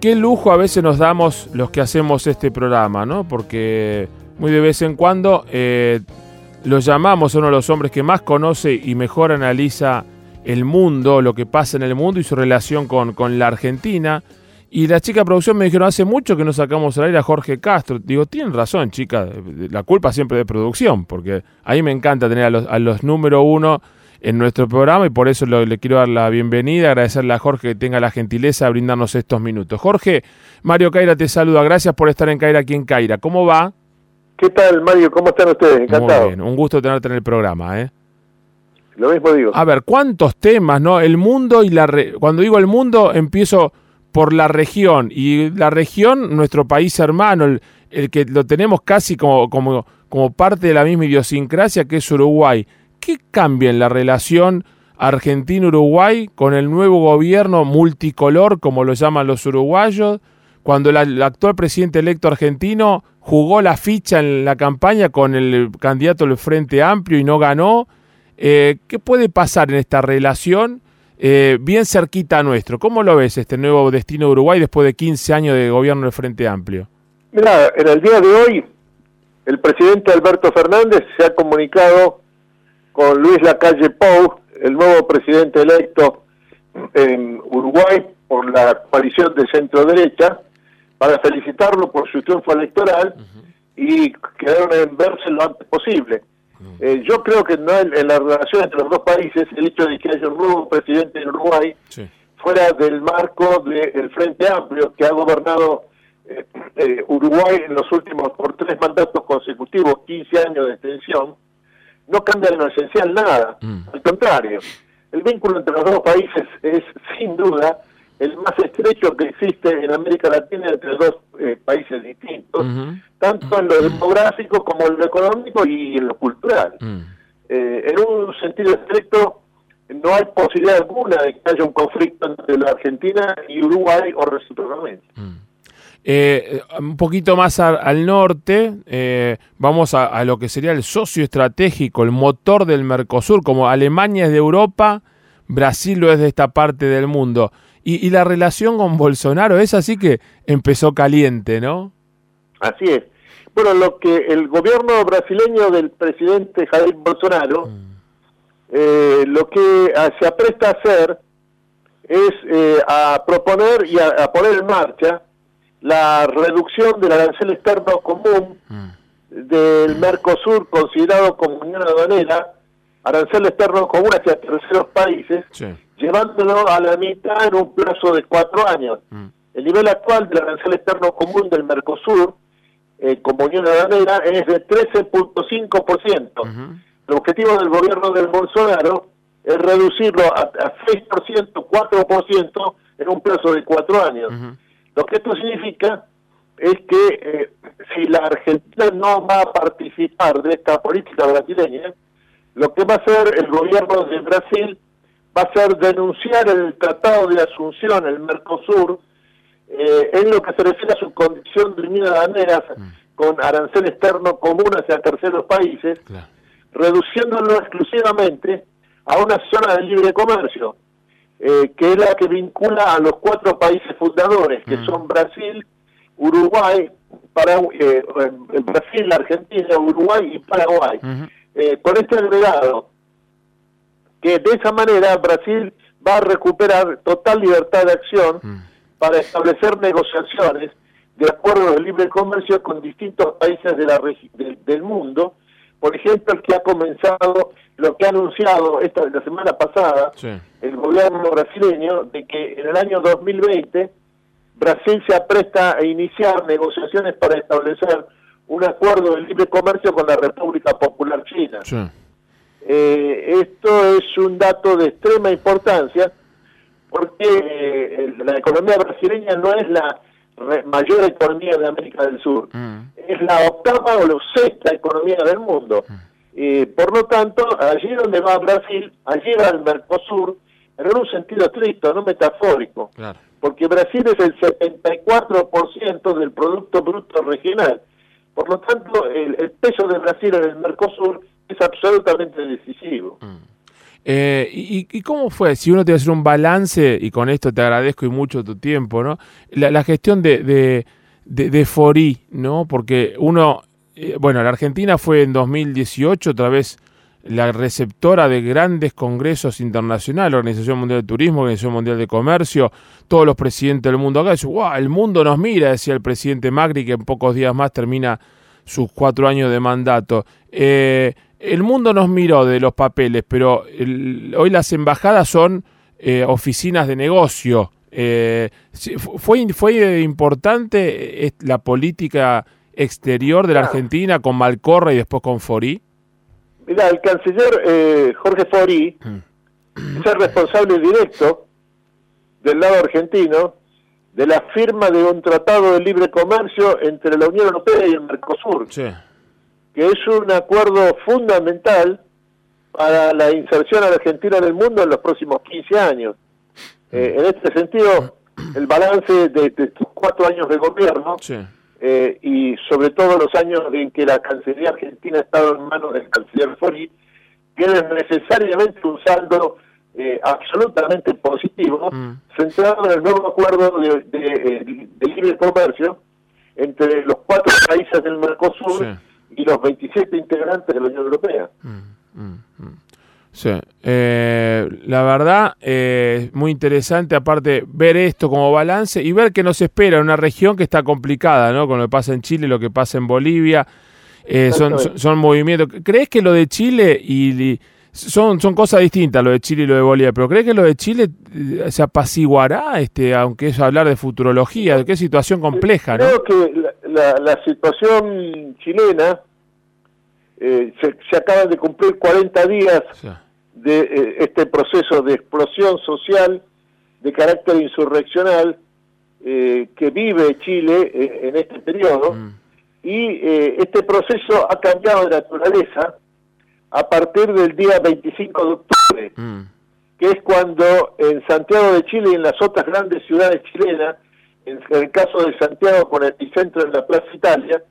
Qué lujo a veces nos damos los que hacemos este programa, ¿no? Porque muy de vez en cuando eh, lo llamamos a uno de los hombres que más conoce y mejor analiza el mundo, lo que pasa en el mundo y su relación con, la Argentina. Y la chica de producción me dijeron, hace mucho que no sacamos al aire a Jorge Castro. Digo, tienen razón, chica, la culpa siempre de producción, porque ahí me encanta tener a a los número uno en nuestro programa y por eso le quiero dar la bienvenida, agradecerle a Jorge que tenga la gentileza de brindarnos estos minutos. Jorge, Mario Caira te saluda, gracias por estar en Caira aquí en Caira. ¿Cómo va? ¿Qué tal, Mario? ¿Cómo están ustedes? Encantado. Muy bien, un gusto tenerte en el programa, ¿eh? Lo mismo digo. A ver, ¿cuántos temas, no? El mundo y la... Cuando digo el mundo, empiezo por la región. Y la región, nuestro país hermano, el, el que lo tenemos casi como, como, como parte de la misma idiosincrasia que es Uruguay. ¿Qué cambia en la relación Argentina-Uruguay con el nuevo gobierno multicolor, como lo llaman los uruguayos, cuando el actual presidente electo argentino jugó la ficha en la campaña con el candidato del Frente Amplio y no ganó? Eh, ¿Qué puede pasar en esta relación eh, bien cerquita a nuestro? ¿Cómo lo ves este nuevo destino de Uruguay después de 15 años de gobierno del Frente Amplio? Mira, en el día de hoy, el presidente Alberto Fernández se ha comunicado con Luis Lacalle Pou, el nuevo presidente electo en Uruguay por la coalición de centro derecha, para felicitarlo por su triunfo electoral y quedaron en verse lo antes posible. Eh, yo creo que no en, la relación entre los dos países, el hecho de que haya un nuevo presidente en Uruguay, fuera del marco del Frente Amplio, que ha gobernado eh, eh, Uruguay en los últimos, por tres mandatos consecutivos, 15 años de extensión, no cambia en lo esencial nada. Mm. Al contrario, el vínculo entre los dos países es sin duda el más estrecho que existe en América Latina entre dos eh, países distintos, tanto en lo demográfico como en lo económico y en lo cultural. Mm. Eh, en un sentido estricto, no hay posibilidad alguna de que haya un conflicto entre la Argentina y Uruguay o recíprocamente. Mm. Eh, un poquito más al norte, eh, vamos a, lo que sería el socio estratégico, el motor del Mercosur, como Alemania es de Europa, Brasil lo es de esta parte del mundo. Y, la relación con Bolsonaro es así que empezó caliente, ¿no? Así es. Bueno, lo que el gobierno brasileño del presidente Jair Bolsonaro, mm. eh, lo que se apresta a hacer es a proponer y a poner en marcha la reducción del arancel externo común mm. del Mercosur considerado como unión aduanera, arancel externo común hacia terceros países, llevándolo a la mitad en un plazo de cuatro años. Mm. El nivel actual del arancel externo común del Mercosur eh, como unión aduanera es de 13.5%. El objetivo del gobierno del Bolsonaro es reducirlo a, a 6%, 4% en un plazo de cuatro años. Lo que esto significa es que eh, si la Argentina no va a participar de esta política brasileña, lo que va a hacer el gobierno de Brasil va a ser denunciar el Tratado de Asunción, el Mercosur, eh, en lo que se refiere a su condición de unión mm. con arancel externo común hacia terceros países, reduciéndolo exclusivamente a una zona de libre comercio eh, que es la que vincula a los cuatro países fundadores, que mm. son Brasil, Uruguay, para, eh, Brasil, Argentina, Uruguay y Paraguay. Eh, con este agregado, que de esa manera Brasil va a recuperar total libertad de acción mm. para establecer negociaciones de acuerdo de libre comercio con distintos países de la del mundo, por ejemplo, el que ha comenzado, lo que ha anunciado esta la semana pasada el gobierno brasileño, de que en el año 2020 Brasil se apresta a iniciar negociaciones para establecer un acuerdo de libre comercio con la República Popular China. Eh, esto es un dato de extrema importancia porque eh, la economía brasileña no es la mayor economía de América del Sur. Mm. Es la octava o la sexta economía del mundo. Mm. por lo tanto, allí donde va Brasil, allí va el Mercosur, pero en un sentido estricto, no metafórico. Porque Brasil es el 74% del Producto Bruto Regional. Por lo tanto, el, peso de Brasil en el Mercosur es absolutamente decisivo. Mm. Eh, y, cómo fue? Si uno te va a hacer un balance, y con esto te agradezco y mucho tu tiempo, ¿no? La, gestión de, de, de, Fori, ¿no? Porque uno, eh, bueno, la Argentina fue en 2018 otra vez la receptora de grandes congresos internacionales, Organización Mundial de Turismo, Organización Mundial de Comercio, todos los presidentes del mundo acá, dicen, wow, el mundo nos mira, decía el presidente Macri, que en pocos días más termina sus cuatro años de mandato. Eh, el mundo nos miró de los papeles, pero hoy las embajadas son eh, oficinas de negocio. Eh, fue, ¿Fue importante la política exterior de la Argentina con Malcorra y después con Fori? Mira, el canciller eh, Jorge Fori mm. es el responsable directo del lado argentino de la firma de un tratado de libre comercio entre la Unión Europea y el Mercosur, que es un acuerdo fundamental para la inserción argentina en el mundo en los próximos 15 años. Eh, en este sentido, el balance de, estos cuatro años de gobierno eh, y sobre todo los años en que la Cancillería Argentina ha estado en manos del canciller Fori, tienen necesariamente un saldo eh, absolutamente positivo, mm. centrado en el nuevo acuerdo de, de, libre comercio entre los cuatro países del Mercosur y los 27 integrantes de la Unión Europea. Mm, mm, Sí, eh, la verdad, eh, muy interesante, aparte, ver esto como balance y ver qué nos espera en una región que está complicada, ¿no? Con lo que pasa en Chile, lo que pasa en Bolivia, eh, son, son, movimientos. ¿Crees que lo de Chile y, son, son cosas distintas, lo de Chile y lo de Bolivia, pero ¿crees que lo de Chile eh, se apaciguará, este, aunque es hablar de futurología? ¿Qué situación compleja, Creo que la, situación chilena se, se acaban de cumplir 40 días de eh, este proceso de explosión social de carácter insurreccional eh, que vive Chile eh, en este periodo mm. y este proceso ha cambiado de naturaleza a partir del día 25 de octubre, mm. que es cuando en Santiago de Chile y en las otras grandes ciudades chilenas, en el caso de Santiago con epicentro en la Plaza Italia,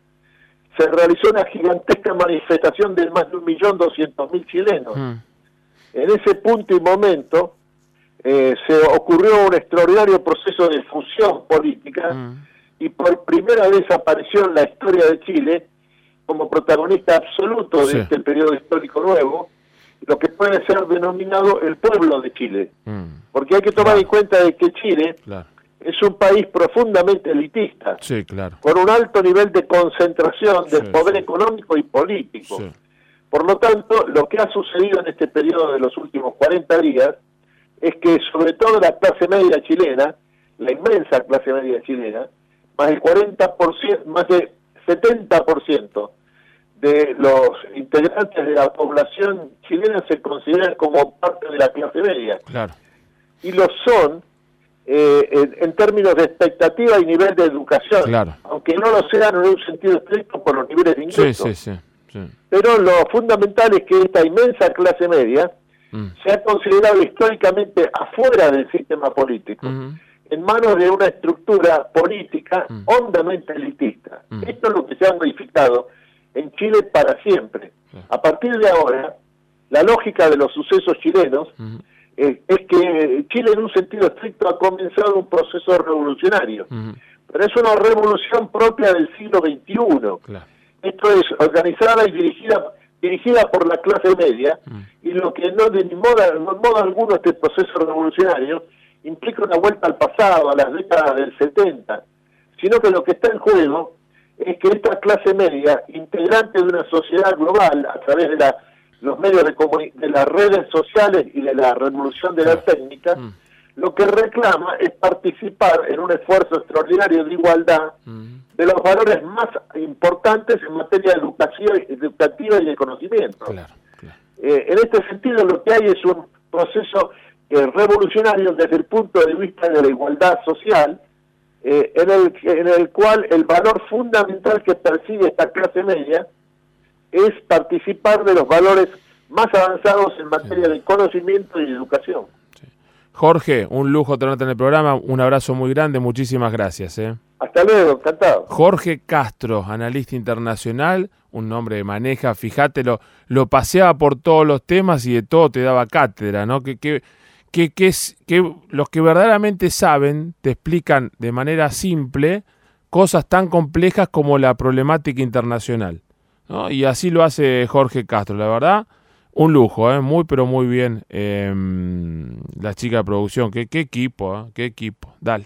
se realizó una gigantesca manifestación de más de un millón doscientos mil chilenos. Mm. En ese punto y momento eh, se ocurrió un extraordinario proceso de fusión política mm. y por primera vez apareció en la historia de Chile como protagonista absoluto de este periodo histórico nuevo, lo que puede ser denominado el pueblo de Chile. Mm. Porque hay que tomar en cuenta de que Chile es un país profundamente elitista, con un alto nivel de concentración del poder económico y político. Por lo tanto, lo que ha sucedido en este periodo de los últimos 40 días es que sobre todo la clase media chilena, la inmensa clase media chilena, más del 40%, más del 70% de los integrantes de la población chilena se consideran como parte de la clase media. Claro. Y lo son eh, en, términos de expectativa y nivel de educación, claro. aunque no lo sean en un sentido estricto por los niveles de ingresos. Sí, sí, sí. Pero lo fundamental es que esta inmensa clase media mm. se ha considerado históricamente afuera del sistema político, en manos de una estructura política mm. hondamente elitista. Mm. Esto es lo que se ha modificado en Chile para siempre. A partir de ahora, la lógica de los sucesos chilenos es, que Chile en un sentido estricto ha comenzado un proceso revolucionario, pero es una revolución propia del siglo XXI. Claro. Esto es organizada y dirigida dirigida por la clase media y lo que no de modo, modo alguno este proceso revolucionario implica una vuelta al pasado, a las décadas del 70, sino que lo que está en juego es que esta clase media, integrante de una sociedad global a través de la, los medios de, de las redes sociales y de la revolución de la técnica, mm. lo que reclama es participar en un esfuerzo extraordinario de igualdad de los valores más importantes en materia educativa, educativa y de conocimiento. Eh, en este sentido, lo que hay es un proceso eh, revolucionario desde el punto de vista de la igualdad social, eh, en, el, en el cual el valor fundamental que percibe esta clase media es participar de los valores más avanzados en materia de conocimiento y educación. Jorge, un lujo tenerte en el programa, un abrazo muy grande, muchísimas gracias. ¿eh? Hasta luego, encantado. Jorge Castro, analista internacional, un nombre de maneja, fíjate, lo, lo paseaba por todos los temas y de todo te daba cátedra, ¿no? Que, que, que, que, es, que los que verdaderamente saben te explican de manera simple cosas tan complejas como la problemática internacional. Y así lo hace Jorge Castro, la verdad. Un lujo, ¿eh? muy pero muy bien eh, la chica de producción. Qué, qué equipo, ¿eh? qué equipo. Dale.